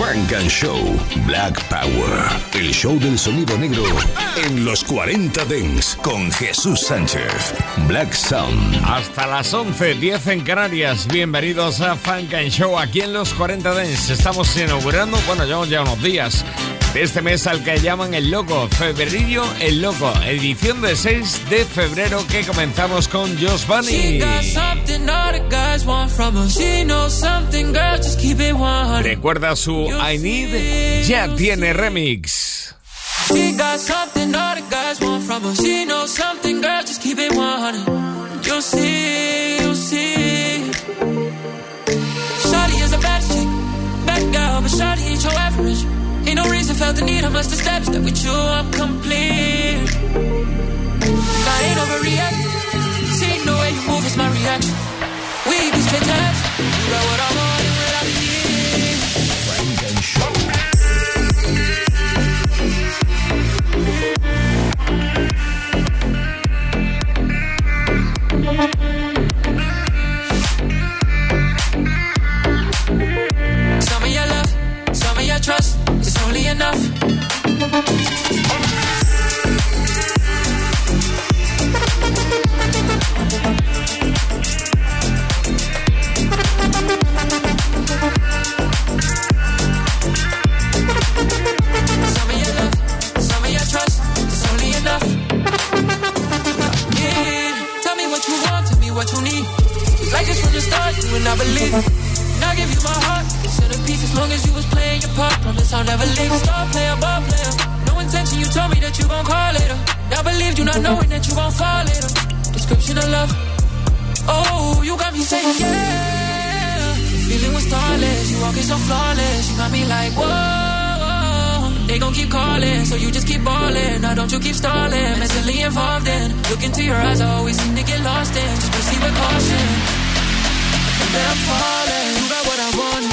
Funk and Show Black Power. El show del sonido negro en los 40 Dents con Jesús Sánchez. Black Sound. Hasta las 11, 10 en Canarias. Bienvenidos a Funk and Show aquí en los 40 Dents. Estamos inaugurando, bueno, llevamos ya unos días de este mes al que llaman el loco, febrero el loco, edición de 6 de febrero que comenzamos con Josh Bunny. Recuerda su I Need, ya tiene remix. She got something all the guys want from her. She knows something, felt the need, I must have steps that with you I'm complete. I ain't overreacting. See the way you move is my reaction. We be straight You want what I enough. Not knowing that you gon' fall later. Description of love. Oh, you got me saying yeah. Feeling was starless, you walking so flawless. You got me like whoa. They gon' keep calling, so you just keep balling. Now don't you keep stalling, mentally involved in. Look into your eyes, I always seem to get lost in. Just proceed with caution. That I'm falling, you got what I want,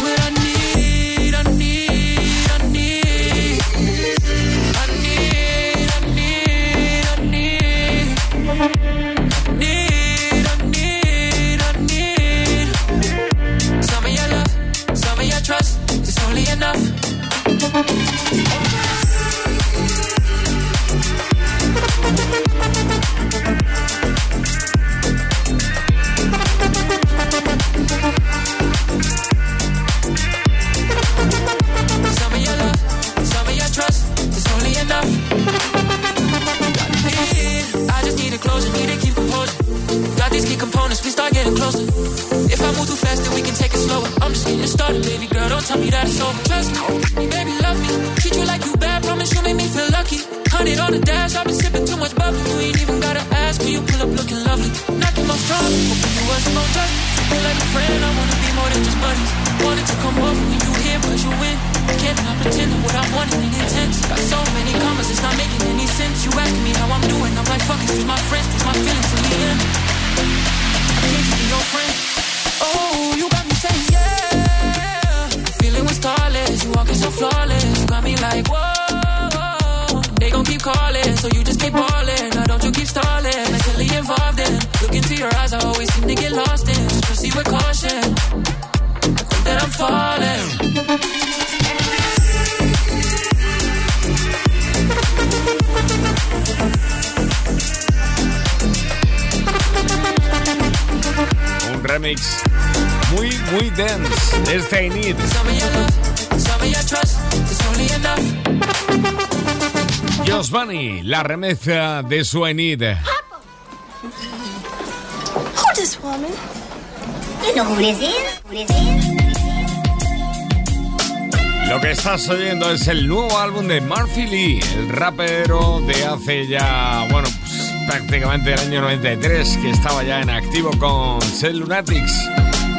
Thank you. What I need. la remezcla de su Enid. Lo que estás oyendo es el nuevo álbum de Murphy Lee, el rapero de hace ya, bueno, pues, prácticamente el año 93, que estaba ya en activo con Cell Lunatics.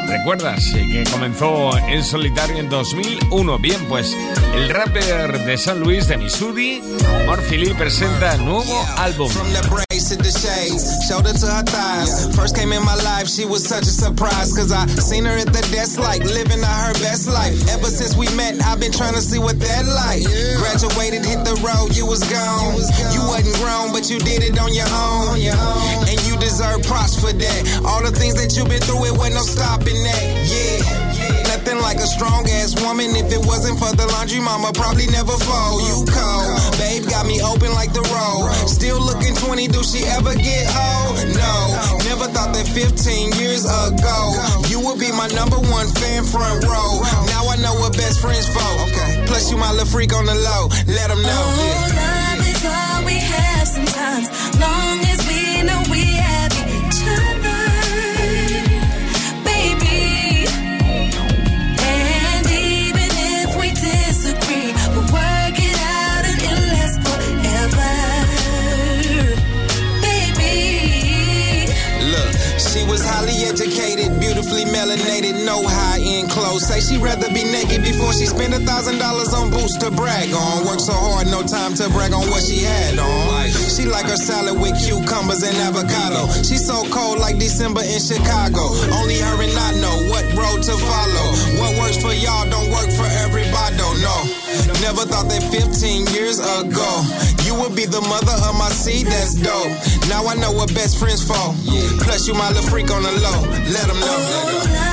¿Recuerdas que comenzó en solitario en 2001? Bien, pues el rapper de San Luis de Missouri, Murphy presenta nuevo álbum. to the shades, to her. First came in my life, she was such a surprise. Cause I seen her at the desk like living out her best life. Ever since we met, I've been trying to see what that. Graduated, hit the road, you was gone. You wasn't grown, but you did it on your own. And you deserve props for that. All the things that you've been through, it wasn't no stopping that. Yeah like a strong ass woman. If it wasn't for the laundry, mama probably never fold. You cold, babe, got me open like the road. Still looking 20, do she ever get old? No, never thought that 15 years ago you would be my number one fan front row. Now I know what best friends for. Okay. Plus you my little freak on the low. Let them know. Oh, yeah. love is all we have sometimes. Long melanated, no. Say she rather be naked before she spend a thousand dollars on boots to brag on. Work so hard, no time to brag on what she had on. She like her salad with cucumbers and avocado. She so cold like December in Chicago. Only her and I know what road to follow. What works for y'all don't work for everybody. No, never thought that 15 years ago you would be the mother of my seed. That's dope. Now I know what best friends for. Plus you my little freak on the low. Let them know.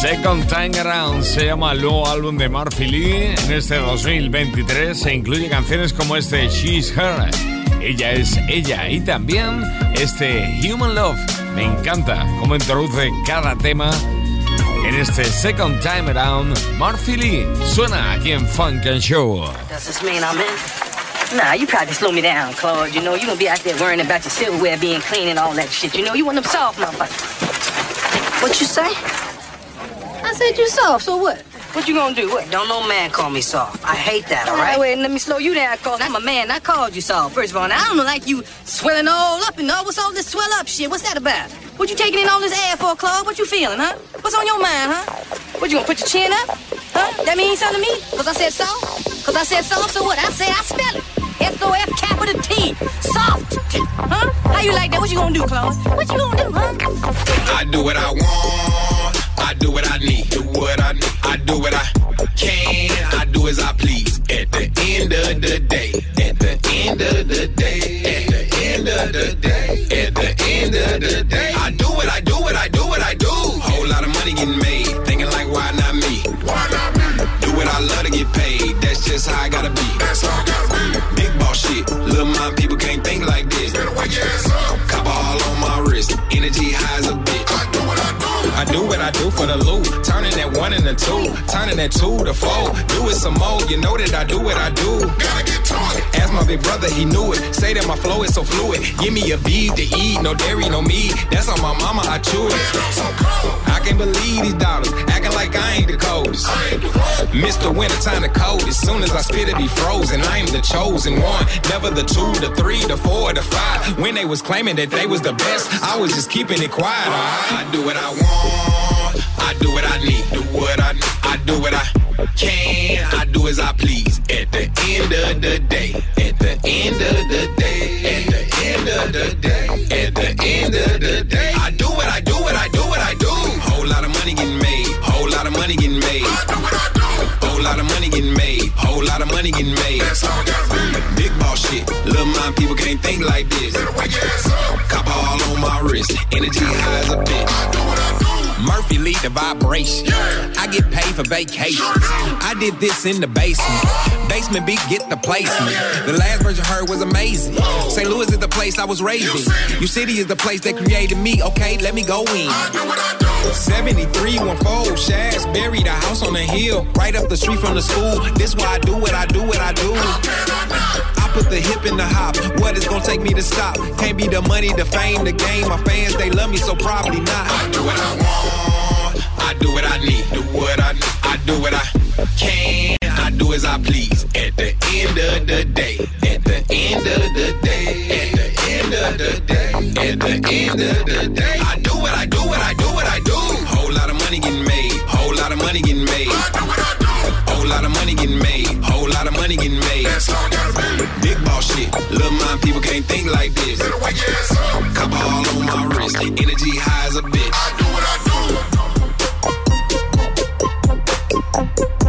Second Time Around se llama el nuevo álbum de Murphy Lee. En este 2023 se incluye canciones como este She's Her, Ella es ella y también este Human Love. Me encanta cómo introduce cada tema en este Second Time Around. Murphy Lee suena aquí en Funk and Show. Nah, you probably slow me down, Claude. You know, you gonna be out there worrying about your silverware being clean and all that shit. You know, you want them soft motherfuckers. What you say? I said you soft, so what? What you gonna do? What? Don't no man call me soft. I hate that, all right? wait, let me slow you down, cause I'm a man. I called you soft. First of all, now, I don't like you swelling all up and all. What's all this swell up shit? What's that about? What you taking in all this air for, Claude? What you feeling, huh? What's on your mind, huh? What, you gonna put your chin up? Huh? That means something to me? Cause I said soft? Cause I said soft, so what? I say I spell it. S-O-F capital T. Soft. Huh? How you like that? What you gonna do, Claude? What you gonna do, huh? I do what I want. I do what I need. Do what I need. I do what I can. I do as I please. At the end of the day. At the end of the day. At the end of the day. At the end of the day. I do what I do what I do what I do. Whole lot of money getting made. Thinking like why not me? Why not me? Do what I love to get paid. That's just how I gotta be. That's how I gotta be. Big boss shit. Little mom people can't think like this. Better wake your ass up. Copper all on my wrist. Energy high as a do. What I do for the loot. Turning that one into two. Turning that two to four. Do it some more. You know that I do what I do. Gotta get to it. Ask my big brother, he knew it. Say that my flow is so fluid. Give me a beat to eat. No dairy, no meat. That's on my mama, I chew it. I can't believe these dollars. Acting like I ain't the coldest. Mr. Wintertime the coldest. Soon as I spit it be frozen. I am the chosen one. Never the two, the three, the four, the five. When they was claiming that they was the best, I was just keeping it quiet. I do what I want. I do what I need. Do what I need. I do what I can. I do as I please. At the end of the day. At the end of the day. At the end of the day. At the end of the day. Money getting made. Whole lot of money getting made. I do what I do. Whole lot of money getting made. Whole lot of money getting made. That's how it gotta be. Big boss shit. Little mind people can't think like this. Better wake your ass up. Copper all on my wrist. Energy high as a bitch. I do what I do. Murphy lead the vibration. Yeah. I get paid for vacations. I did this in the basement. Basement beat get the placement. The last version heard was amazing. St. Louis is the place I was raised in. U City is the place that created me. Okay, let me go in. 73 one fold shafts buried a house on the hill right up the street from the school. This why I do what I do what I do. Put the hip in the hop. What is gonna take me to stop? Can't be the money, the fame, the game. My fans, they love me, so probably not. I do what I want. I do what I need. Do what I need. I do what I can. I do as I please. At the end of the day. At the end of the day. At the end of the day. At the end of the day. I do what I do. What I do. What I do. Whole lot of money getting made. Whole lot of money getting made. Lot of money getting made. Whole lot of money getting made. That's how gotta be. Big boss shit. Little mind people can't think like this. Better wake your ass up. Copper all on my wrist. Energy high as a bitch. I do what I do.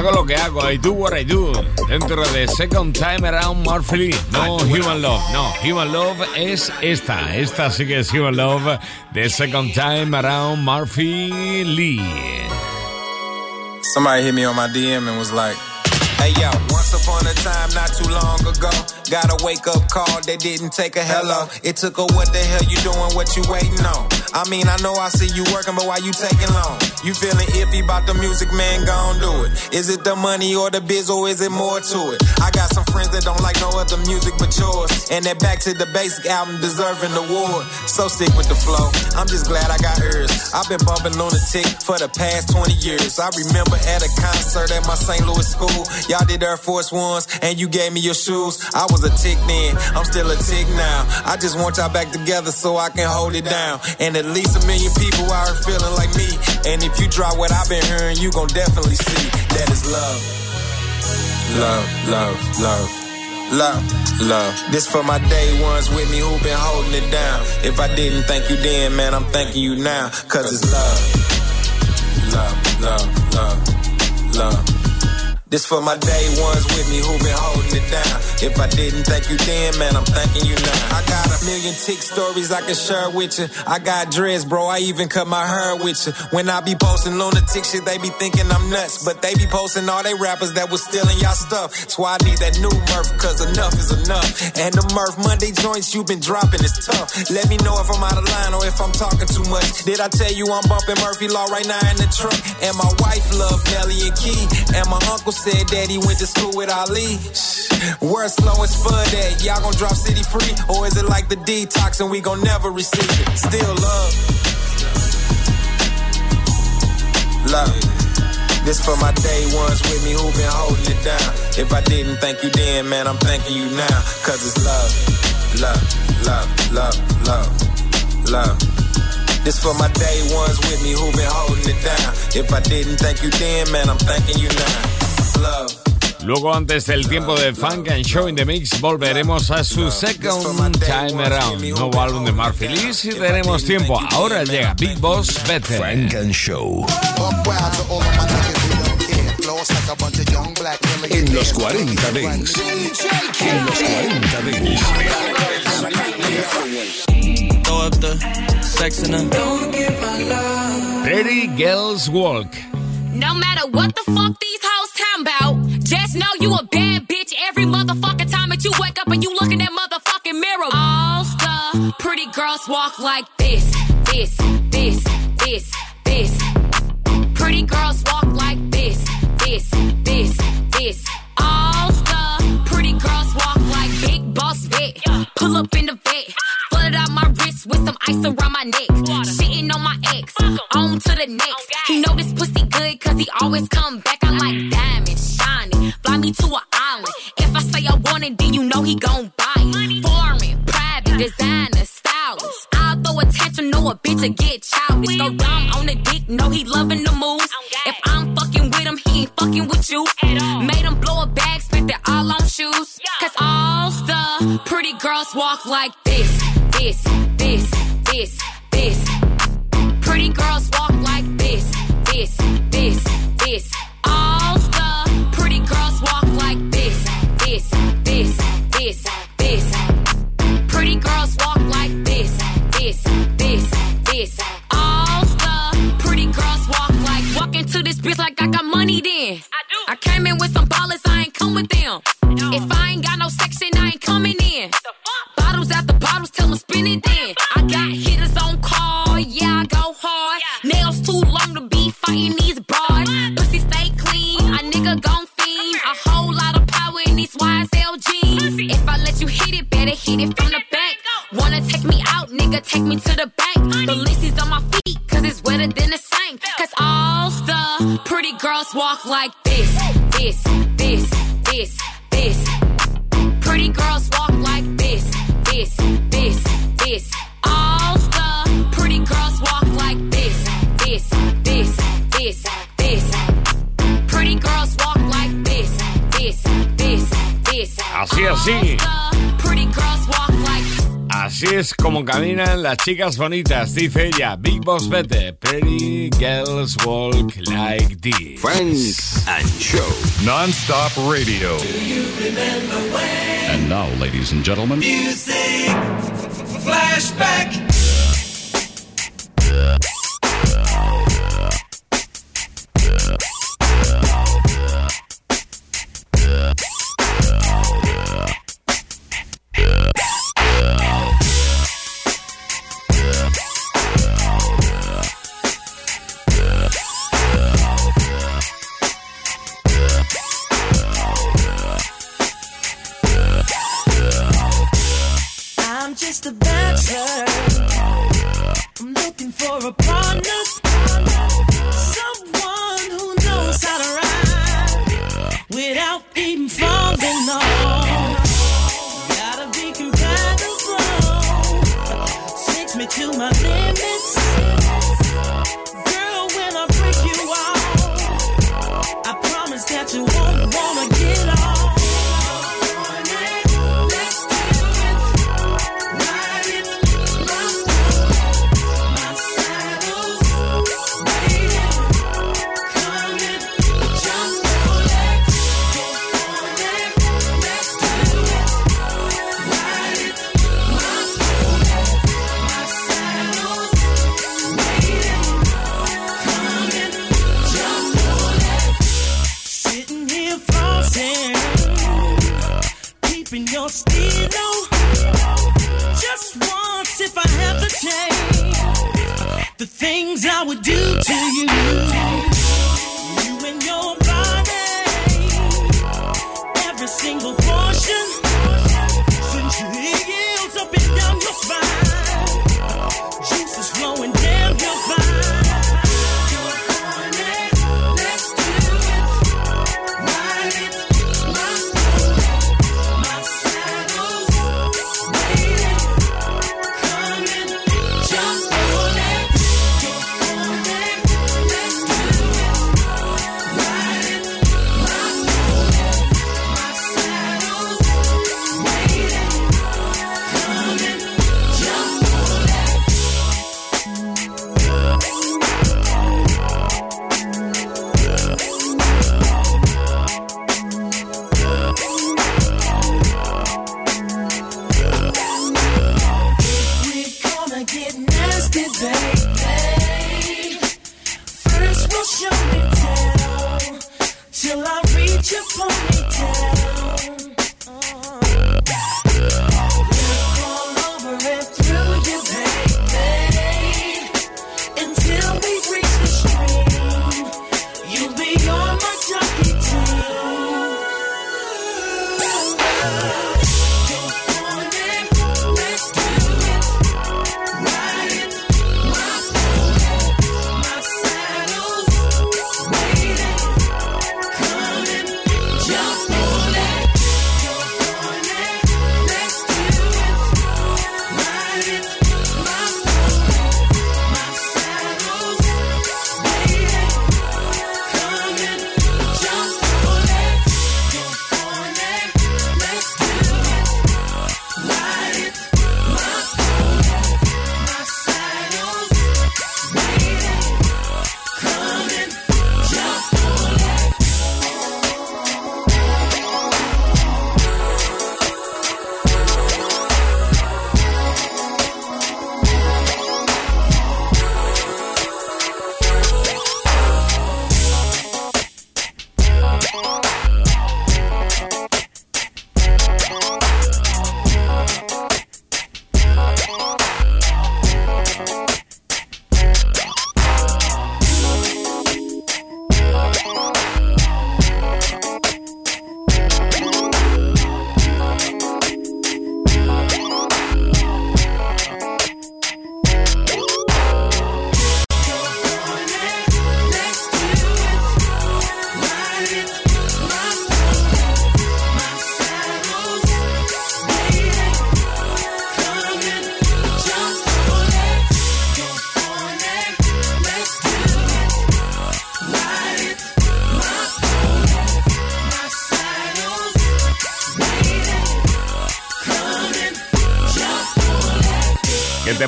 Hago lo que hago, I do what I do. Dentro de Second Time Around Murphy Lee. No Human Love, no. Human Love es esta. Esta sí que es Human Love de Second Time Around Murphy Lee. Somebody hit me on my DM and was like, Hey yo, once upon a time, not too long ago, got a wake up call that didn't take a hello. It took a what the hell you doing, what you waiting on? I mean, I know I see you working, but why you taking long? You feeling iffy about the music, man, gon' do it. Is it the money or the biz or is it more to it? I got some friends that don't like no other music but yours. And that back to the basic album deserving the award. So sick with the flow. I'm just glad I got. I've been bumping lunatic for the past 20 years. I remember at a concert at my St. Louis school. Y'all did Air Force Ones and you gave me your shoes. I was a tick then. I'm still a tick now. I just want y'all back together so I can hold it down. And at least a million people here feeling like me. And if you drop what I've been hearing, you gon' definitely see that is love. Love, love, love. Love, love. This for my day ones with me who been holding it down. If I didn't thank you then, man, I'm thanking you now. Cause it's love. Love, love, love, love. This for my day ones with me who been holding it down. If I didn't thank you then, man, I'm thanking you now. I got a million tick stories I can share with you. I got dreads, bro. I even cut my hair with you. When I be posting lunatic shit, they be thinking I'm nuts. But they be posting all they rappers that was stealing y'all stuff. That's why I need that new Murph, cause enough is enough. And the Murph Monday joints you been dropping is tough. Let me know if I'm out of line or if I'm talking too much. Did I tell you I'm bumping Murphy Law right now in the truck? And my wife love Nelly and Key. And my uncle said that he went to school with Ali. Where slow and spud at? Y'all gon' drop city free? Or is it like the detox and we gon' never receive it? Still love. Love. This for my day ones with me who been holding it down. If I didn't thank you then, man, I'm thanking you now. Cause it's love. Love, love, love, love, love. This for my day ones with me who been holding it down. If I didn't thank you then, man, I'm thanking you now. Love. Luego, antes del tiempo de Funk and Show in the Mix, volveremos a su Second Time Around, nuevo álbum de Murphy Lee. Si tenemos tiempo, ahora llega Big Boss Better. Frank and Show. En los 40 Dents. En los 40 Dents. Throw up the sex in them. Pretty Girls Walk. No matter what the fuck these talking about, just know you a bad bitch every motherfucking time that you wake up and you look in that motherfucking mirror. All the pretty girls walk like this, this, this, this, this. Pretty girls walk like this, this, this, this. All the pretty girls walk like big boss vet. Pull up in the vet, flooded out my wrist with some ice around my neck. Shitting on my ex, on to the next. He know this pussy good cause he always come back. I'm like diamonds, shining, fly me to an island. If I say I want it, then you know he gon' buy it. Foreign, private, designer, stylish. I'll throw attention, know a bitch to get childish. Go dumb on the dick, know he loving the moves. If I'm fucking with him, he ain't fucking with you. Made him blow a bag, spent it all on shoes. Cause all the pretty girls walk like this, this, this, this, this. Pretty girls walk like this, this, this. All the pretty girls walk like this, this, this, this, this. Pretty girls walk like this, this, this, this. All the pretty girls walk like walk into this bitch like I got money then. I do. I came in with some ballers, I ain't come with them. If I ain't got no section, I ain't coming in. Bottles after bottles, tell them spin it then. I got hitters on call, yeah, I go hard. Nails too long to be fighting these If I let you hit it, better hit it from the back. Wanna take me out, nigga, take me to the bank. Balenci's on my feet, cause it's wetter than the sink. Cause all the pretty girls walk like this, this, this, this, this. Pretty girls walk like this, this, this, this. All the pretty girls walk Así, así. All the pretty girls walk like Así es como caminan las chicas bonitas, dice ella. Big Boss Bete. Pretty girls walk like this. Frank and Show. Non-stop radio. And now, ladies and gentlemen, Music. Flashback.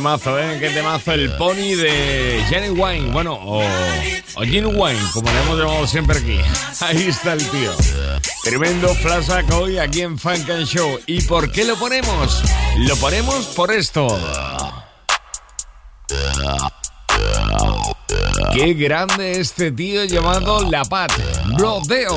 Temazo, ¿eh? Qué temazo el pony de Jenny Wine. Bueno, o, o Jenny Wine, como le hemos llamado siempre aquí. Ahí está el tío. Tremendo flashback hoy aquí en Funk and Show. ¿Y por qué lo ponemos? Lo ponemos por esto. Qué grande este tío llamado La Pat. Brodeo.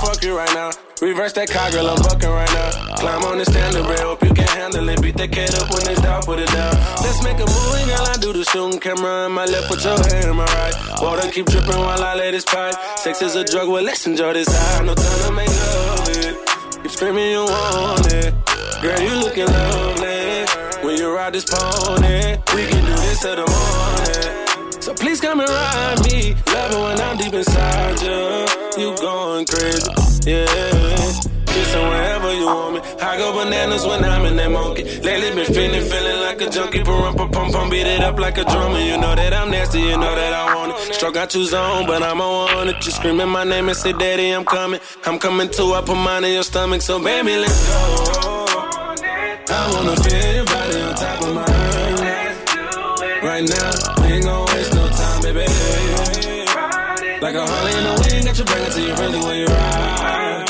Fuck you right now. Reverse that car, girl, I'm bucking right now. Climb on the standard rail, hope you can handle it. Beat that kid up when it's down, put it down. Let's make a movie, girl, I do the shooting camera in my left, put your hand in my right. Water keep dripping while I lay this pipe. Sex is a drug, well, let's enjoy this high. No time to make love it. Keep screaming you want it. Girl, you looking lovely. When you ride this pony, we can do this till the morning. So please come and ride me. Love it when I'm deep inside you. You going crazy, yeah. Kissing wherever you want me. I go bananas when I'm in that monkey. Lately been feeling, feeling like a junkie. Pum, pum, pum, pum, beat it up like a drummer. You know that I'm nasty, you know that I want it. Struck out two zone, but I'm on it. You screaming my name and say, Daddy, I'm coming. I'm coming too. I put mine in your stomach, so baby, let's go. I wanna feel your body on top of mine. Right now, we gon' Like a Harley in the wind, got you bring it to your friendly when you ride.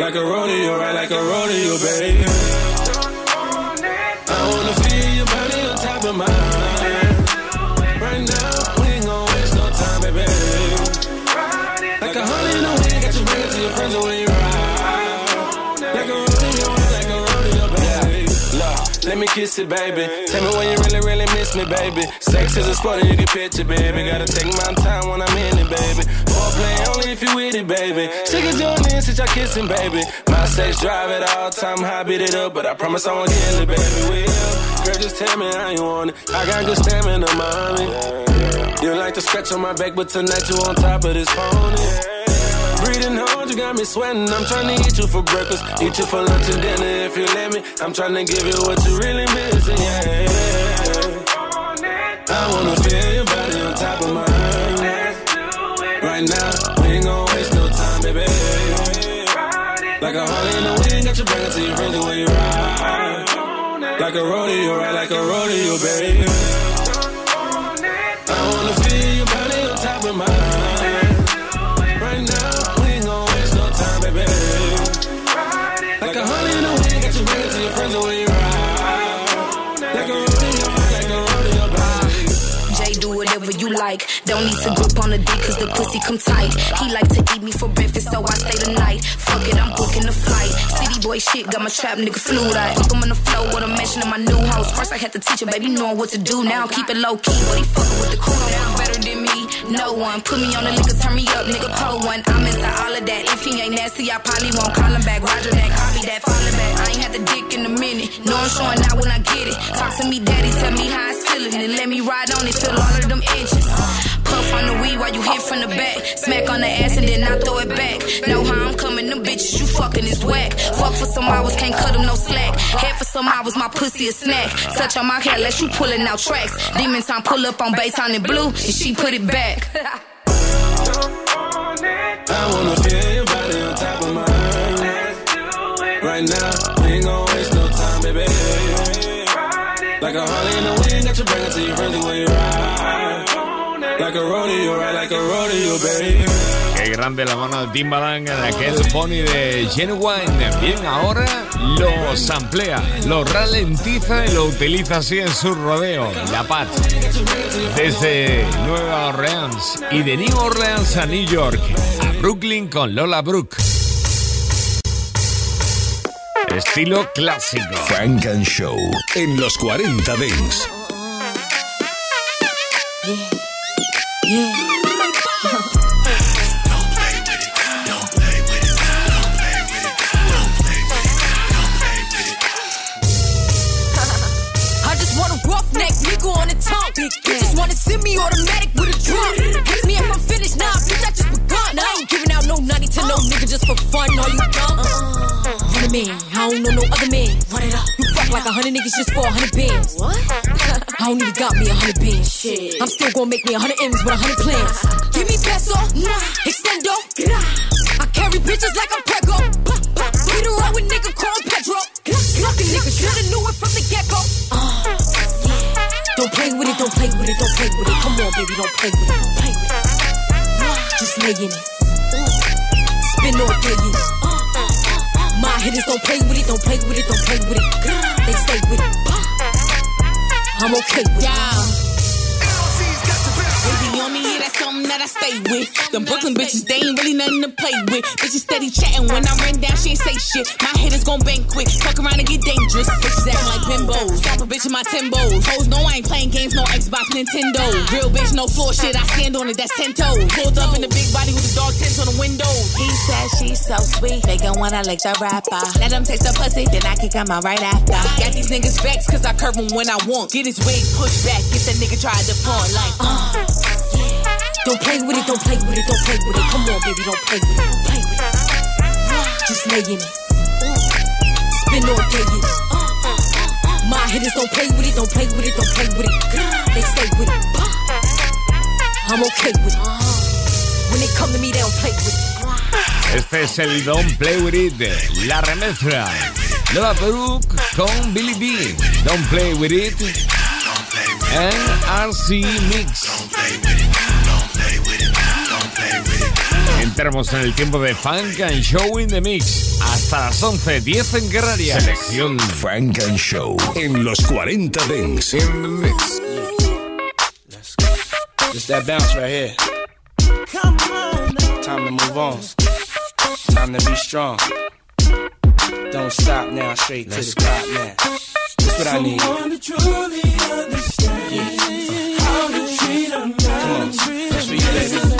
Like a rodeo, right? Like a rodeo, baby. I wanna feel your body on top of mine. Right now, we ain't gon' waste no time, baby. Like a Harley in the wind, got you bring it to your friends when you kiss it, baby. Tell me when you really, really miss me, baby. Sex is a sport and you can picture, baby. Gotta take my time when I'm in it, baby. Foreplay only if you with it, baby. Sick of doing this since y'all kissing, baby. My sex drive at all time high, beat it up, but I promise I won't kill it, baby. Girl, just tell me how you want it. I got good stamina, mommy. You like to scratch on my back, but tonight you on top of this pony. Breathing hard, you got me sweating. I'm trying to eat you for breakfast, eat you for lunch and dinner if you let me. I'm trying to give you what you really missing, yeah. I wanna feel your body on top of mine. Right now, we ain't gon' waste no time, baby. Like a Harley in the wind, got you bring it to your friends when you ride. Like a rodeo, right? Like a rodeo, baby. I wanna feel your body on top of mine. You. Like a a. Jay, do whatever you like. Don't need to grip on the dick cause the pussy come tight. He like to eat me for breakfast, so I stay the night. Fuck it, I'm booking the flight. City boy shit, got my trap nigga flued. I fuck him on the floor with a mansion in my new house. First I had to teach him, baby, knowing what to do. Now keep it low key, but he fucking with the crew. Now better than me, no one. Put me on the liquor, turn me up, nigga, pull one. I'm into all of that. If he ain't nasty, I probably won't call him back. Roger that, copy that, follow back. I ain't had the dick in a minute. No, I'm showing out when I get it. Talk to me, daddy, tell me how it's feeling. And let me ride on it, feel all of them inches. Puff on the weed while you hit from the back. Smack on the ass and then I throw it back. Know how I'm coming, them bitches you fucking is whack. Fuck for some hours, can't cut them no slack. Head for some hours, my pussy a snack. Touch on my hair, let you pulling out tracks. Demon time pull up on Baytown and blue, and she put it back. I wanna feel your body on top of mine. Right now, Like a in the wind, you bring ride. Like a rodeo, right? Like a rodeo, baby. Qué grande la mano de Timbaland en aquel pony de Genuine. Bien, ahora lo samplea, lo ralentiza y lo utiliza así en su rodeo. La Pat. Desde Nueva Orleans y de New Orleans a New York. A Brooklyn con Lola Brooke. Estilo clásico. Funk and Show en los 40 Dance. I just want a roughneck nigga on the tongue. You just wanna send me automatic with a drum. Ask me if I'm finished, nah, bitch, I just begun. I ain't for fun, are you dumb? Hundred man, I don't know no other man. Run it up. You fuck like a hundred niggas just for a hundred bands. What? I don't even got me a hundred bands. Shit. I'm still gonna make me a hundred M's with a hundred plans. Give me peso, nah. extendo. I carry bitches like I'm Prego. Beat around with nigga called Pedro. Fucking nigga shoulda knew it from the get go. Uh, don't play with it, don't play with it, don't play with it. Come on, baby, don't play with it, don't play with it. Just lay in it. Spin all day in it. Uh. Hitters don't play with it, don't play with it, don't play with it. They stay with it. I'm okay with it. Baby on me, that's something that I stay with. Them Brooklyn bitches, they ain't really nothing to play with. Bitches steady chatting when I ran down, she ain't say shit. My hitters gon' bang quick, fuck around and get dangerous. Bitches acting like bimbos, stop a bitch in my Timbos. Hoes know I ain't playing games, no Xbox, Nintendo. Real bitch, no floor shit, I stand on it, that's ten toes. Pulled up in the big body with the dog tents on the window. He said she's so sweet, they gon' wanna lick the rapper. Let them taste the pussy, then I kick 'em out right after. Got these niggas vexed, cause I curve 'em when I want. Get his wig pushed back, get that nigga try to pawn like, uh. Don't play with it, don't play with it, don't play with it. Come on, baby, don't play with it, don't play with it. Just lay in it. Spin all day in it. Uh, uh, uh, My hitters don't play with it, don't play with it, don't play with it. They stay with it. I'm okay with it. When they come to me, they don't play with it. Este es el Don't Play With It, la remezcla. Nueva Brooke con Billy B. Don't Play With It. En RC Mix. Entramos en el tiempo de Funk and Show in the Mix. Hasta las 11, 10 en Canarias. Selección Funk and Show en los 40 Dents. In the Mix. Just that bounce right here. Time to move on. Time to be strong. Don't stop now, straight to the top now. That's what I need. Come on, that's what you let Girl, you made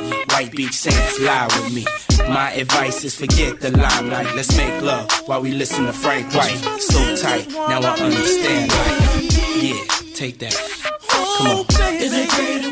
White Beach Saints lie with me. My advice is forget the limelight. Let's make love while we listen to Frank White. So tight, now I understand life. Yeah, take that. Come on. Is a pretty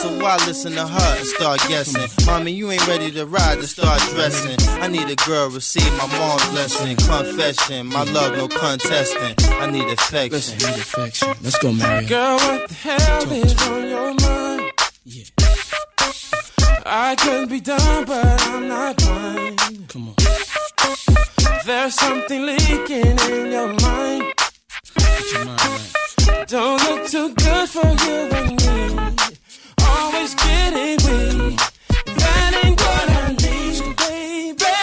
So why listen to her and start guessing? Mommy, you ain't ready to ride to start dressing. I need a girl receive my mom's blessing, confession. My love, no contesting. I need affection. Listen, need affection. Let's go, Mary. Girl, what the hell is on your mind? Yeah. I could be done, but I'm not blind. Come on. There's something leaking in your mind. Get your mind right. Don't look too good for you and me. Always getting weak. That ain't what I need, baby.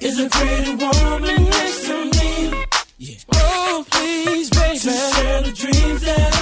Is a pretty woman next to me. Oh, please, baby. To share the dreams that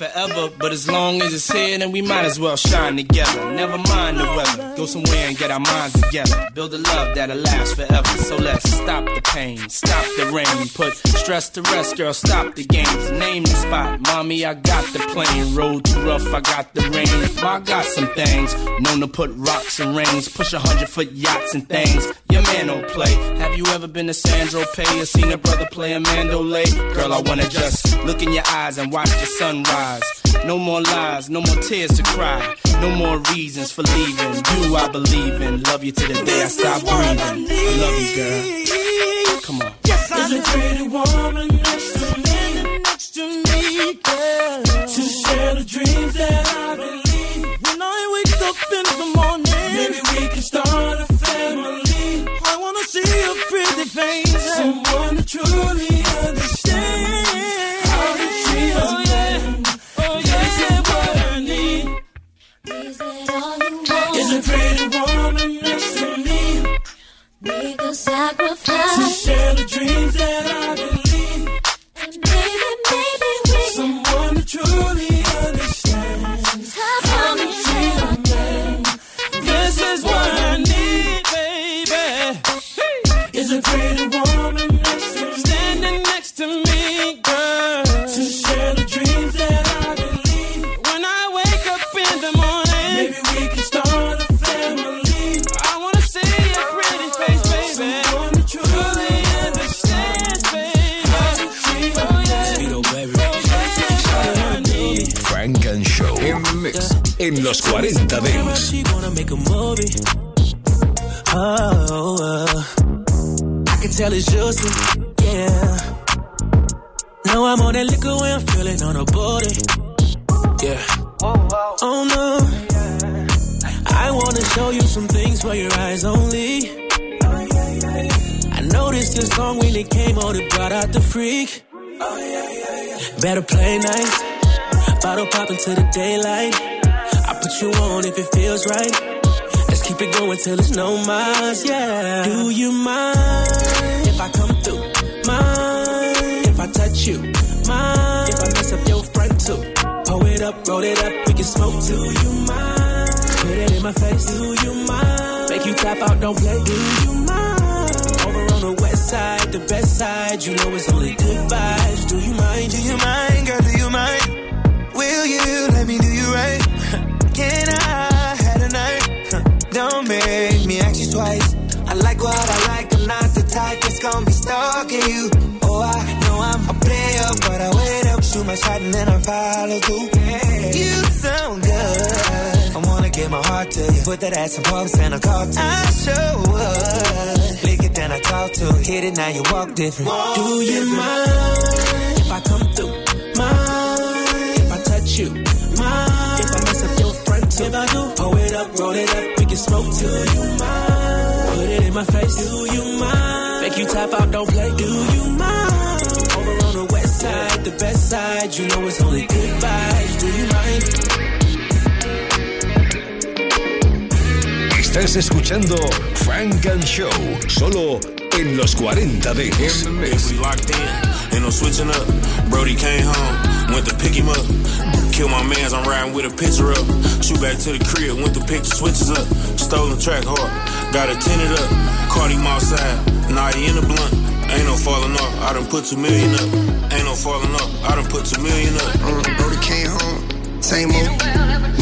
last forever, but as long as it's here, then we might as well shine together. Never mind the weather, go somewhere and get our minds together. Build a love that'll last forever. So let's stop the pain, stop the rain, put stress to rest, girl. Stop the games, name the spot. Mommy, I got the plane. Road too rough, I got the rain. I got some things known to put rocks and rings, push a hundred foot yachts and things. Your man don't play. Have you ever been to Sandro Pay or seen a brother play a mandolay? Girl, I wanna just look in your eyes and watch the sunrise. No more lies, no more tears to cry, no more reasons for leaving. You, I believe in. Love you to the day I stop breathing. I love you, girl. Come on. Yes, I There's a pretty woman next to me, next to me, girl. To share the dreams that I believe. When I wake up in the morning, face, someone to truly understand how to treat a man. Oh yeah, that's what I need. Is a pretty woman next to me. Make a sacrifice. To share the dreams that I believe. And maybe, maybe we Someone to truly En mix. En los 40 Dance. She wanna make a movie. Oh, uh, I can tell it's juicy, yeah. Now I'm on that liquor when I'm feeling on a body, yeah. Oh no, I wanna show you some things for your eyes only. I noticed your song when it came on, it brought out the freak. Better play nice, bottle popping to the daylight. I put you on if it feels right. Keep it going till there's no miles, yeah. Do you mind if I come through? Mind if I touch you? Mind if I mess up your front too? Pull it up, roll it up, we can smoke too. Do you mind? Put it in my face. Do you mind? Make you tap out, don't play. Do you mind? Over on the west side, the best side, you know it's only good vibes. Do you mind? Do you mind, girl? Do you mind? Will you let me do you right? Can I make me ask you twice. I like what I like, I'm not the type that's gonna be stalking you. Oh, I know I'm a player, but I wait up, shoot my shot, and then I follow through. You sound good. I wanna give my heart to you. Put that ass in pumps and I call to I sure would. Lick it, then I talk to it. Hit it, now you walk different. Do you mind if I come through? Mind if I touch you? Mind if I mess up your front too? If I do, pull it up, roll it up, can smoke. Do you mind? Put it in my face. Do you mind? Make you tap out, don't play. Do you mind? Over on the west side, the best side, you know it's only good vibes. Do you mind? Estás escuchando Funk and Show. Solo en los 40 Dance. If we locked in, ain't no switching up. Brody came home, went to pick him up. Kill my mans, I'm riding with a picture up. Shoot back to the crib, went to pick the switches up. Stolen track hard, got it tinted up. Caught him outside, now he in the blunt. Ain't no falling off, I done put two million up. Ain't no falling off, I done put two million up. Brody came home, same old.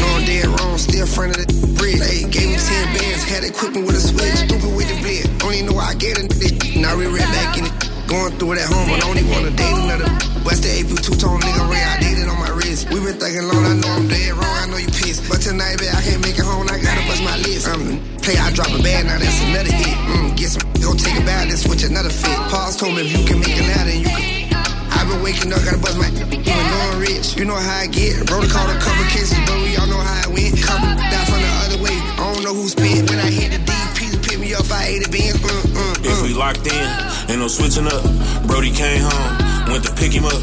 No, I'm dead wrong, still front of the bridge. Hey, gave him 10 bands, had equipment with a switch. Stupid with the don't even know I get it. Now we right back in it. Going through that home, I don't even wanna date another. West the AP two tone nigga Ray, I dated on my wrist. We been thinking long, I know I'm dead wrong, I know you pissed. But tonight, babe, I can't make it home, I gotta bust my list. Um, play, I drop a bag, now that's another hit. Mm, get some, go take a bath, then switch another fit. Pause told me if you can make it louder, you can. I've been waking up, gotta bust my even though I'm rich. You know how I get. Bro, called a couple cases, but we all know how it went. Couple die from the other way. I don't know who spit. When I hit the DP to pick me up, I ate it being. Uh, uh, uh. If we locked in, ain't no switching up. Brody came home, went to pick him up.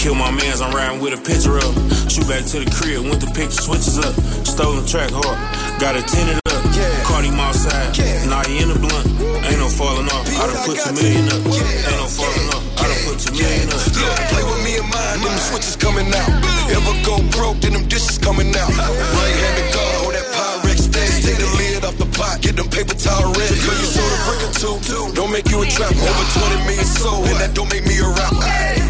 Kill my mans, I'm riding with a picture up. Shoot back to the crib, went to pick the switches up. Stolen track hard, got it tinted up. Caught him outside, now he in the blunt. Ain't no falling off, I done put two million up. Ain't no falling switches coming out. Ever go broke, then them dishes coming out. Right hand to God, hold oh, that Pyrex stash. Take the lid off the pot, get them paper towel ready. Cause you sold a brick or two, don't make you a trap. Over 20 million sold, and that don't make me a rapper.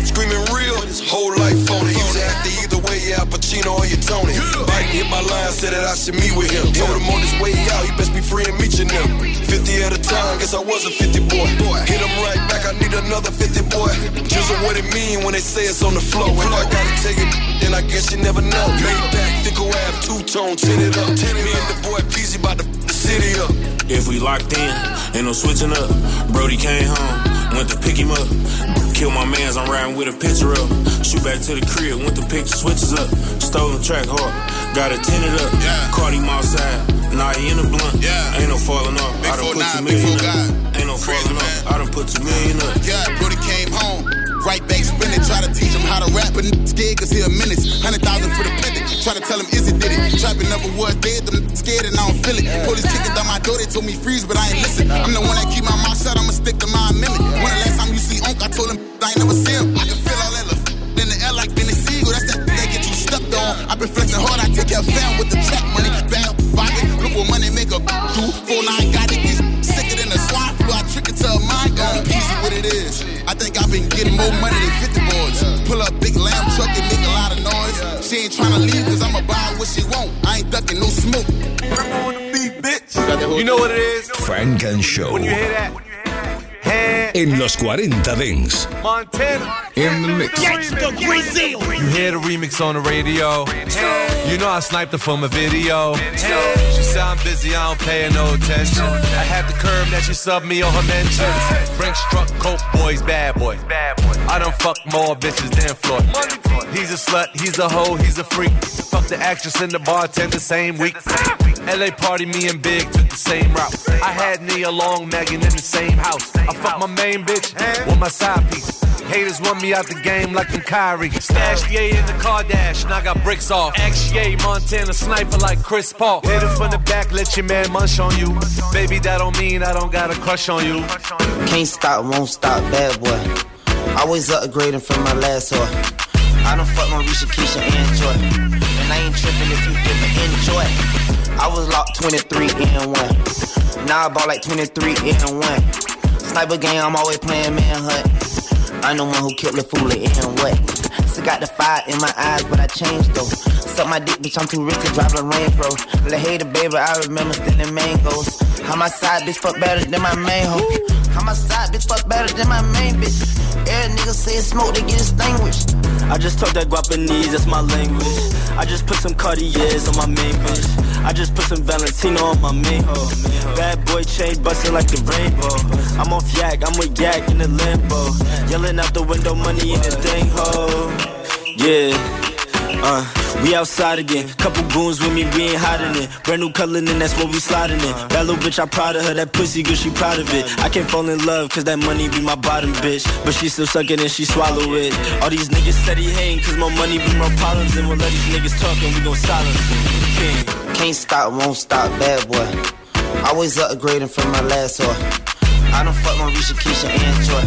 Screaming real, his whole life on it. He was way, yeah, Pacino or your Tony. Biden hit my line, said that I should meet with him. Told him on his way out, he best be free and meet you now. 50 at a time, guess I was a 50 boy. Hit him right back, I need another 50 boy. Just what it mean when they say it's on the floor. If I gotta take it, then I guess you never know. Laid back, think I'll have two tone, tinted up. Me and the boy Peasy about to the city up. If we locked in, ain't no switching up. Brody came home, went to pick him up. Kill my mans, I'm riding with a picture up. Shoot back to the crib, went to pick the switches up. Stolen track hard, got it tinted up. Caught him outside, now he in a blunt. Yeah. Ain't no falling off, I done put two million up. Ain't no falling off, I done put two million up. Yeah, Brody came home. Right back spinning, try to teach him how to rap, but n- scared cause he a menace. Hundred thousand for the pendant, try to tell him Izzy did it. Trapping never was dead, n- scared and I don't feel it. Police kicking down my door, they told me freeze, but I ain't listen. I'm the one that keep my mouth shut, I'ma stick to my amendment. When the last time you see Unc, I told him I ain't never see him. I can feel all that love in the air like Benny Siegel, that's that that get you stepped on. i been flexing hard, I take of fam with the trap money. Bad pocket, look what money make a do. Four nine got it, sicker than a swine flu. I trick it to a mind gone. Easy what it is. I think I've been getting more money than 50 boys. Pull up big lamb truck and She ain't tryna leave cause I'ma buy what she want. I ain't ducking no smoke. You know what it is? Funk and Show. When you hear that? Eh, en eh. los 40 Dance. Montana. In the mix. You hear the remix on the radio. You know I sniped her from a video. She said I'm busy, I don't pay her no attention. I had to curb that she subbed me on her mentions. Brinks truck, coke boys, bad boys. I done fuck more bitches than Floyd. He's a slut, he's a hoe, he's a freak. Fuck the actress and the bartender same week. LA party, me and Big took the same route. I had Nia Long, Megan in the same house. I fucked my main bitch with my side piece. Haters want me out the game like I'm Kyrie. Stash Ye in the car dash, and I got bricks off. X Ye, Montana sniper like Chris Paul. Hit it from the back, let your man munch on you. Baby, that don't mean I don't got a crush on you. Can't stop, won't stop, bad boy. Always upgrading from my last whore. I don't fuck my Risha, Keisha, and Joy. And I ain't tripping if you didn't enjoy. I was locked 23 and 1. Now I bought like 23 and 1. Sniper game, I'm always playing manhunt. I'm the one who killed the fool and what? Still got the fire in my eyes, but I changed though. Suck my dick, bitch, I'm too rich to drive a Range Rover. La hater, baby, I remember stealing mangoes. How my side bitch fuck better than my main hoe. How my side bitch fuck better than my main bitch. Every nigga say it's smoke, they get extinguished. I just talk that Guapanese, that's my language. I just put some Cartiers on my main bitch. I just put some Valentino on my main. Bad boy chain busting like the rainbow. I'm off yak, I'm with yak in the limbo. Yelling out the window, money in the thing hoe. Yeah. Uh, we outside again. Couple goons with me, we ain't hiding it. Brand new color, and that's what we sliding in. That little bitch, I proud of her. That pussy good, she proud of it. I can't fall in love, cause that money be my bottom bitch. But she still suck it and she swallow it. All these niggas steady hating, cause my money be my problems. And we'll let these niggas talk and we gon' silence it. King. Can't stop, won't stop, bad boy. Always upgrading from my last whore. I don't fuck my Risha, Keisha, and Joy.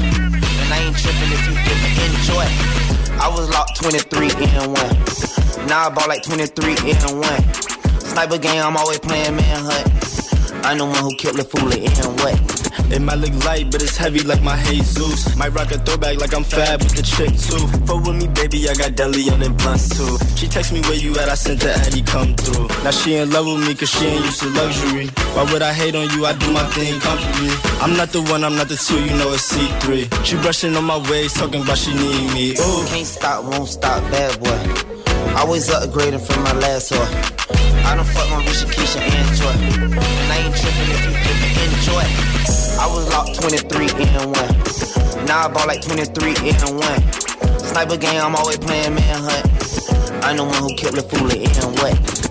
And I ain't tripping if you didn't enjoy. I was locked 23 and 1. Now I ball like 23 and 1. Sniper game, I'm always playing manhunt. I'm the one who killed the fool and what? It might look light, but it's heavy like my Jesus. Might rock a throwback like I'm fab with the chick too. Fuck with me, baby, I got deli on them blunts too. She text me where you at, I sent the Eddie come through. Now she in love with me cause she ain't used to luxury. Why would I hate on you? I do my thing comfortably. I'm not the one, I'm not the two, you know it's C3. She brushing on my waist, talking about she need me. Ooh. Can't stop, won't stop, bad boy. Always upgrading from my last whore. I done fuck my Risha, Keisha, and Joy. And I ain't tripping if you didn't enjoy. I was locked 23 and 1. Now I bought like 23 and 1. Sniper game, I'm always playing manhunt. I'm the one who killed the fool and what?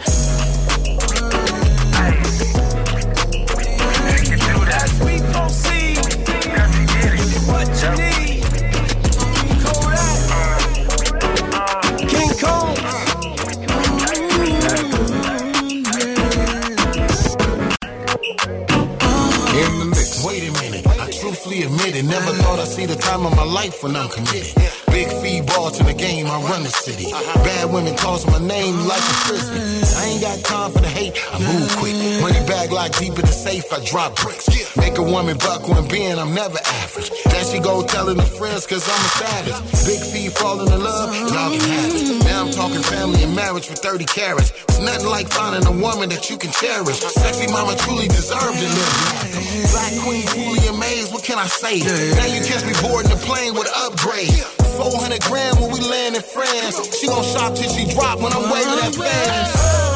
It. Never thought I'd see the time of my life when I'm committed. Big fee balls in the game, I run the city. Bad women toss my name like a frisbee. I ain't got time for the hate, I move quick. Money bag like deep in the safe, I drop bricks. Make a woman buck when being, I'm never average. Then she go telling her friends, cause I'm a savage. Big fee falling in love, y'all can have it. Now I'm talking family and marriage for 30 carats. It's nothing like finding a woman that you can cherish. Sexy mama truly deserved to live. Black queen, fully amazed, what can I say? Now you catch me boarding the plane with upgrade. 400 grand when we land in France. She gon' shop till she drop when I'm waving at fans.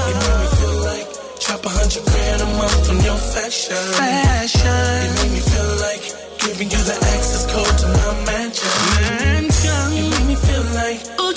You make me feel like drop a hundred grand a month on your fashion. Fashion. You make me feel like giving you the access code to my mansion. Mansion. You make me feel like oh,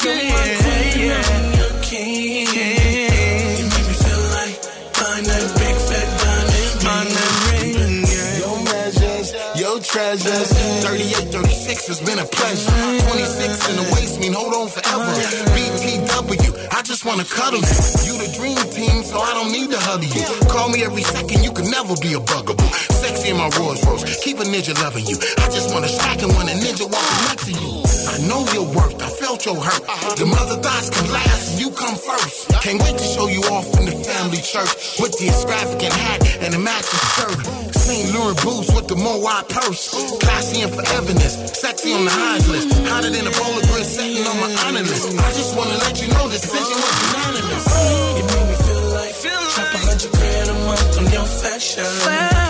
treasures. 38, 36 has been a pleasure. 26 in the waist mean hold on forever. BTW, I just wanna cuddle you. You the dream team, so I don't need to huddle you. Call me every second, you can never be a bugaboo. Sexy in my Rolls Royce, keep a ninja loving you. I just wanna stack it when a ninja walking next to you. I know your worth, I felt your hurt. The mother thoughts can last, and you come first. Can't wait to show you off in the family church with the extravagant hat and the matching skirt. St. Laurent boots with the Moai purse. Classy and foreverness, sexy on the highs list. Hotter than a bowl of grits sitting on my honor list. I just wanna let you know this decision was unanimous. You make me feel like drop a hundred grand a month on your fashion. Fashion.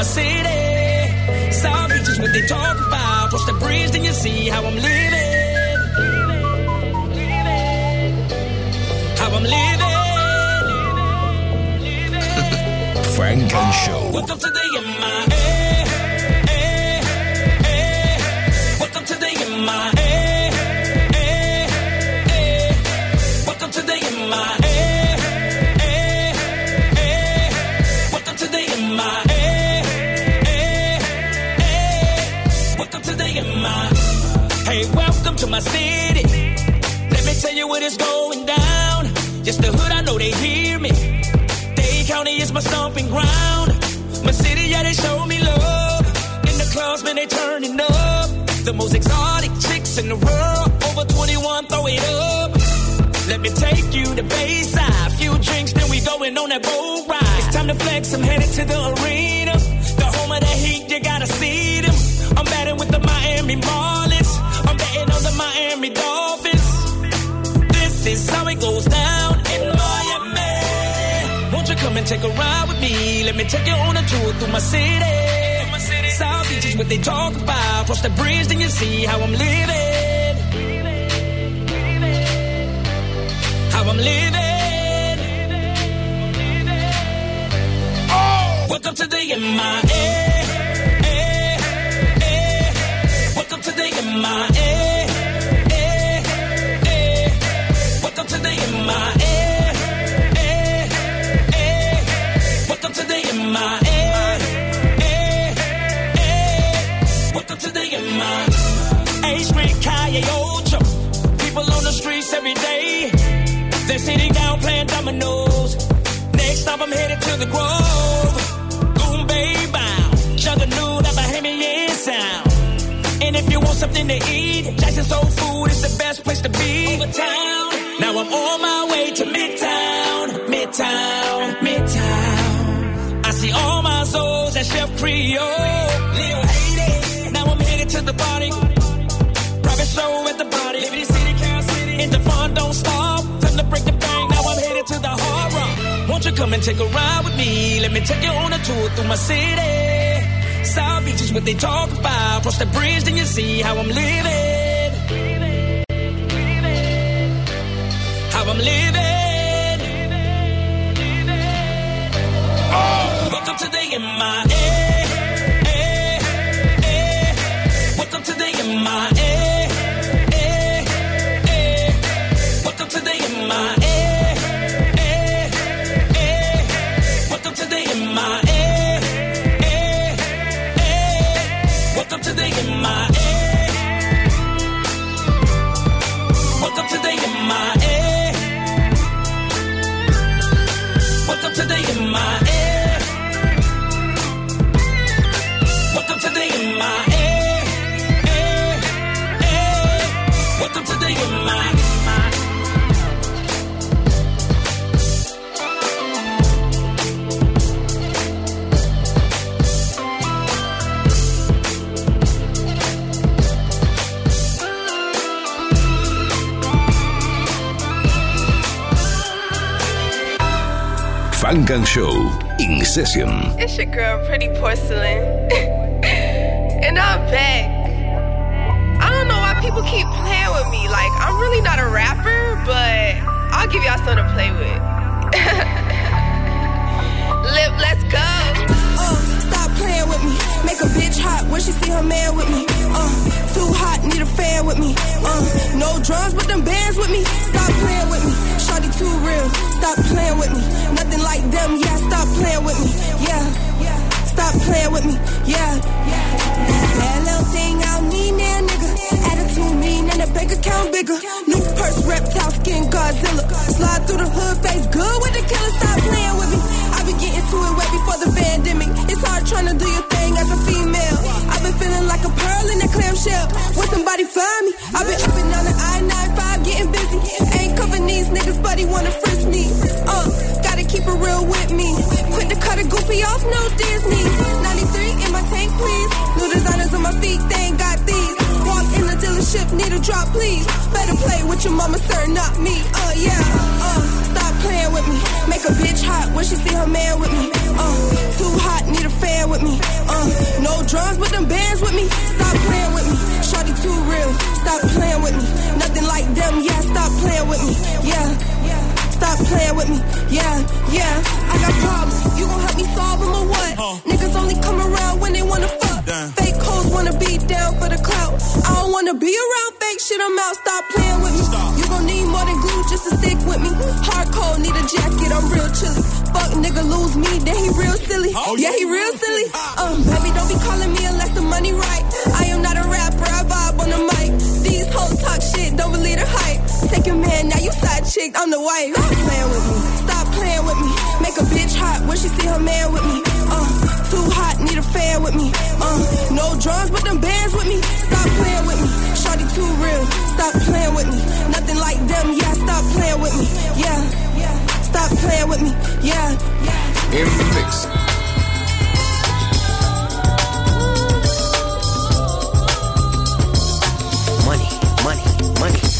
My city. South Beach is what they talk about. Cross the bridge, then you see how I'm living. How I'm living. Funk and Show. Welcome to the MIA. Welcome to the MIA. To my city. Let me tell you what is going down. Just the hood, I know they hear me. Dade County is my stomping ground. My city, yeah, they show me love. In the clubs, man, they turning up. The most exotic chicks in the world. Over 21, throw it up. Let me take you to Bayside. Few drinks, then we going on that boat ride. It's time to flex, I'm headed to the arena. The home of the heat, you gotta see them. I'm batting with the Miami Marlins. Miami Dolphins. This is how it goes down in Miami. Won't you come and take a ride with me? Let me take you on a tour through my city. South Beach is what they talk about. Cross the bridge, then you see how I'm living. How I'm living. Welcome to the MIA. Welcome to the MIA. Welcome to the MIA. A Street, Calle Ocho. People on the streets every day. They're sitting down playing dominoes. Next stop, I'm headed to the Grove. Goon Bay bound. Juggernaut, that Bahamian sound. And if you want something to eat, Jackson Soul Food is the best place to be. Over town. Now I'm on my way to Midtown, Midtown, Midtown. I see all my souls at Chef Creole. Lil to the body. Private show at the body. Liberty City, Cal City. And the fun don't stop. Time to break the bank. Now I'm headed to the hard rock. Won't you come and take a ride with me? Let me take you on a tour through my city. South Beach is what they talk about. Cross the bridge, then you see. How I'm living. Funk and Show in session. It's your girl, Pretty Porcelain. and I'm back. I don't know why people keep playing with me. Like, I'm really not a rapper, but I'll give y'all something to play with. Lip, let's go. Uh, stop playing with me. Make a bitch hot when she see her man with me. Uh, too hot, need a fan with me. Uh, no drums, but them bands with me. Stop playing with me. Shawty too real. Stop playing with me. Nothing like them. Yeah, stop playing with me. Yeah, stop playing with me. Yeah, that little thing I don't need now, nigga. Attitude mean and the bank account bigger. New purse, reptile skin, Godzilla. Slide through the hood, face good with the killer. Stop playing with me. I be getting to it way before the pandemic. It's hard trying to do your thing as a female. I've been feeling like a pearl in a clamshell. Drop, please. Better play with your mama, sir, not me. Uh, yeah. Uh, stop playing with me. Make a bitch hot when she see her man with me. Uh, too hot, need a fan with me. Uh, no drums, but them bands with me. Stop playing with me. Shawty too real. Stop playing with me. Nothing like them. Yeah, stop playing with me. Yeah. Stop playing with me. Yeah, yeah. I got problems. You gon' help me solve them or what? Niggas only come around when they wanna fuck. Fake hoes wanna be down for the clout. I don't wanna be around fake shit. I'm out. Stop playing with me. You gon' need more than glue just to stick with me. Hardcore, need a jacket. I'm real chilly. Fuck nigga lose me, then he real silly. Oh, yeah, he real silly. Um, baby, don't be calling me unless the money right. I am not a rapper. I vibe on the mic. These hoes talk shit. Don't believe the hype. Take your man, now you side chick. I'm the wife. Stop playing with me. Stop playing with me. Make a bitch hot when she see her man with me. Uh, too hot, need a fan with me. Uh, no drums, but them bands with me. Stop playing with me. Shawty too real. Stop playing with me. Nothing like them. Yeah, stop playing with me. Yeah, stop playing with me. Yeah. In the mix. Money, money, money, money. Money,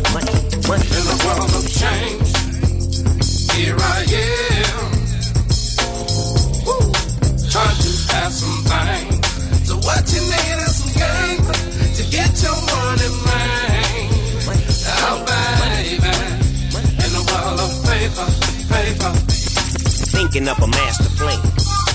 Thinking up a master plan.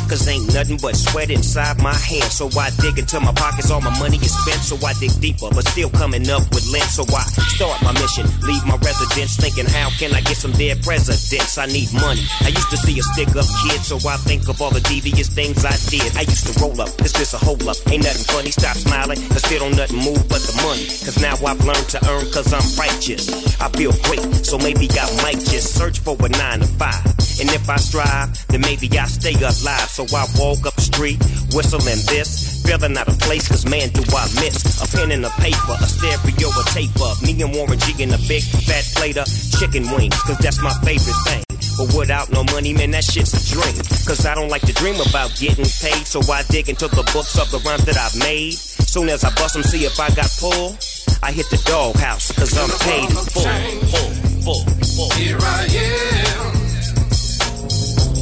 Cause ain't nothing but sweat inside my hands. So I dig into my pockets, all my money is spent. So I dig deeper, but still coming up with lint. So I start my mission, leave my residence, thinking how can I get some dead presidents? I need money. I used to see a stick up kid, so I think of all the devious things I did. I used to roll up, it's just a hold up. Ain't nothing funny, stop smiling, cause still don't nothing move but the money. Cause now I've learned to earn cause I'm righteous. I feel great, so maybe I might just search for a nine to five. And if I strive, then maybe I stay alive. So I walk up the street, whistling this, feeling out of place, cause man, do I miss a pen and a paper, a stereo, a tape up, me and Warren G in a big fat plate of chicken wings, cause that's my favorite thing. But without no money, man, that shit's a dream. Cause I don't like to dream about getting paid, so I dig into the books of the rhymes that I've made. Soon as I bust them, see if I got pull, I hit the doghouse, cause I'm paid in full, full, full, full. Here I am.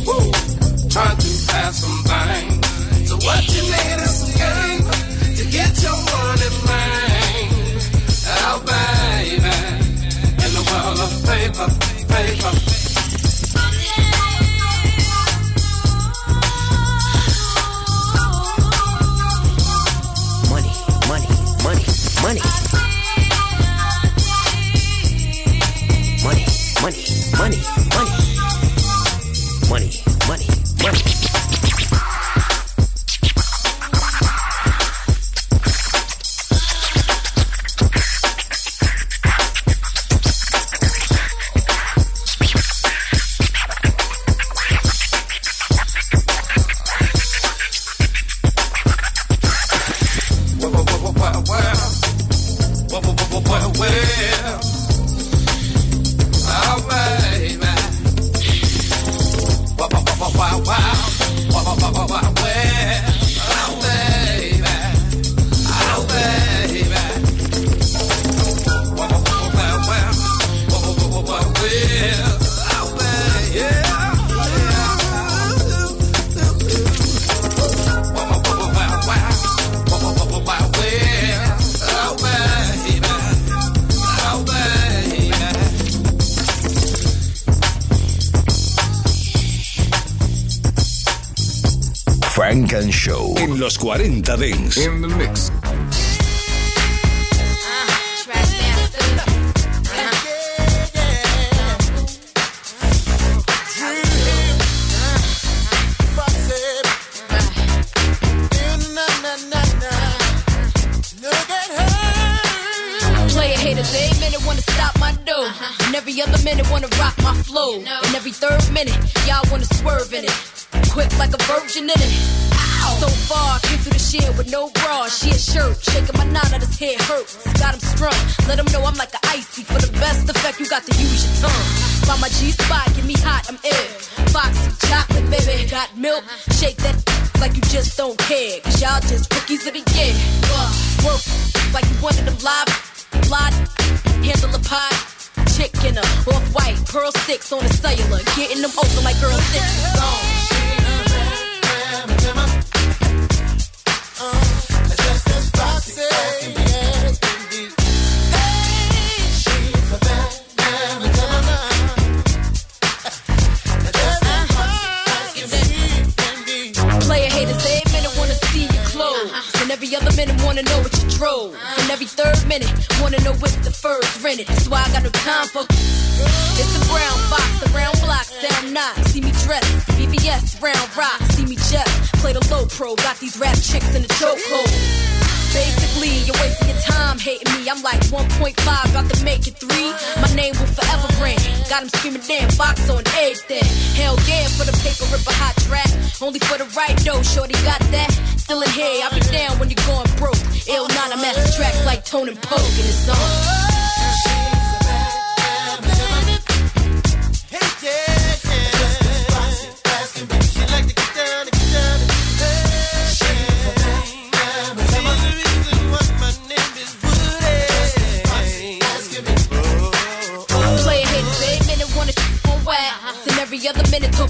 Woo. Trying to have some things. So what you need is some game to get your money, man. Oh, baby. In the world of paper, paper. Los 40 milk. Shake that like you just don't care. Cause y'all just rookies of the year. Uh, work like you wanted them live. Blood, handle a pie. Chicken, off white, pearl six on a cellular. Getting them open like girl six. Player minute wanna know what you drove. And every third minute wanna know if the fur's rented. That's why I got no time for. It's the brown fox, the round block, sound knock. See me dress, BBS, round rock. See me jet, play the low pro. Got these rap chicks in the chokehold. Basically, you're wasting your time hating me. I'm like 1.5, about to make it three. My name will forever ring. Got him screaming, damn, box on everything. Hell yeah, for the paper, rip a hot track. Only for the right though, shorty got that. Still in here, I'll be down when you're going broke. Ill not a master tracks like Tone and Poke in his zone.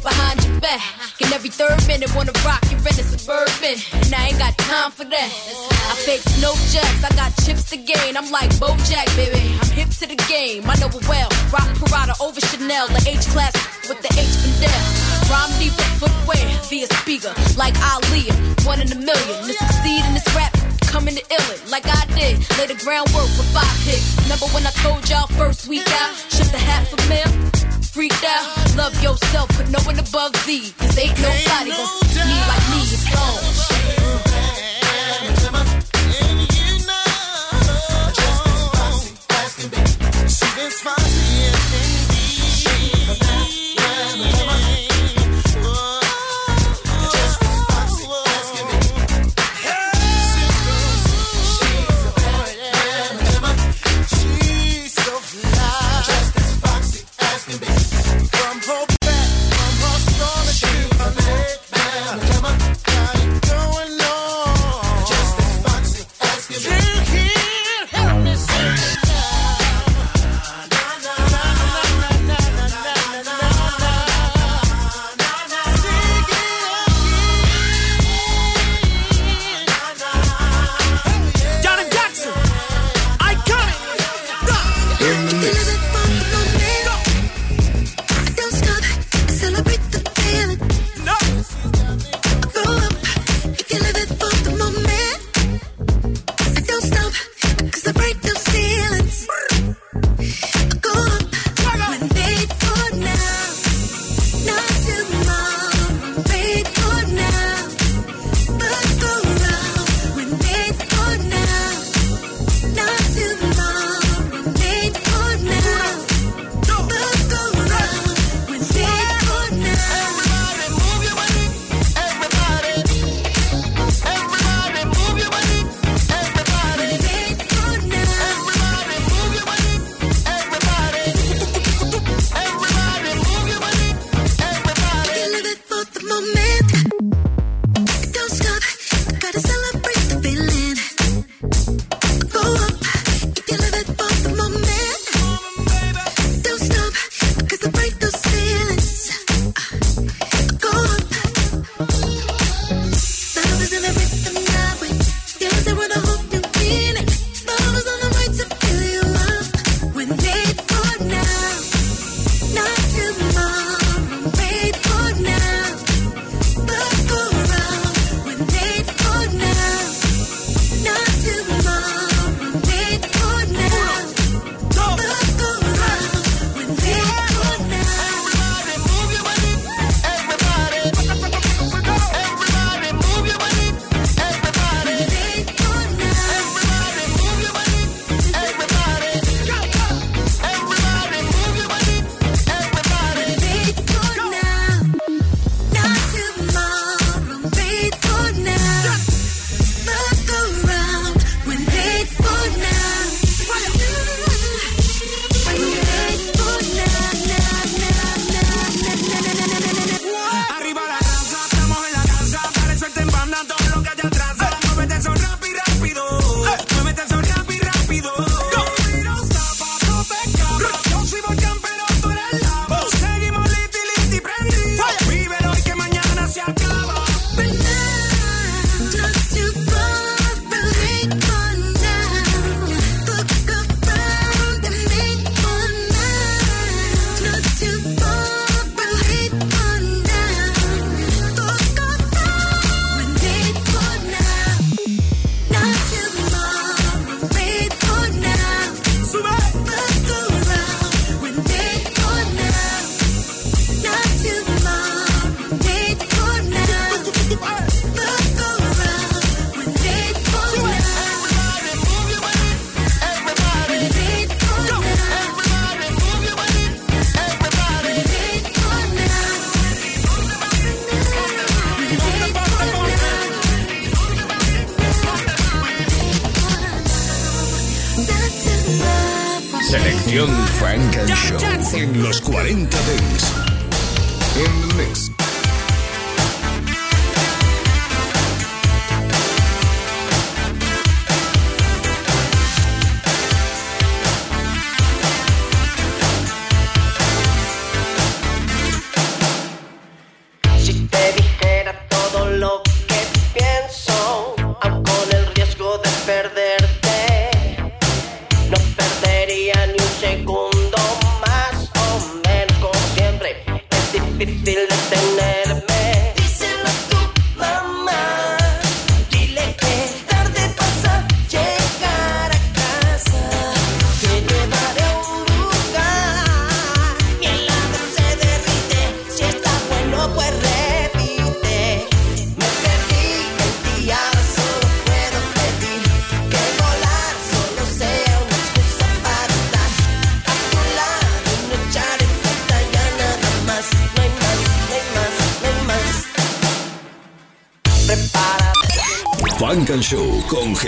Behind your back. And every third minute wanna rock your rent a suburban. And I ain't got time for that. I fake snow jacks, I got chips to gain. I'm like Bojack, baby. I'm hip to the game. I know it well. Rock Parada over Chanel, the H class with the H Fidel. Rhyme deep footwear via speaker, like Ali. One in a million. To succeed in this rap coming to illin' like I did. Lay the groundwork for five hits. Remember when I told y'all first week out, shipped a hat for mail? Freaked out, love yourself, but no one above thee. Cause ain't nobody gon' me like me. It's on.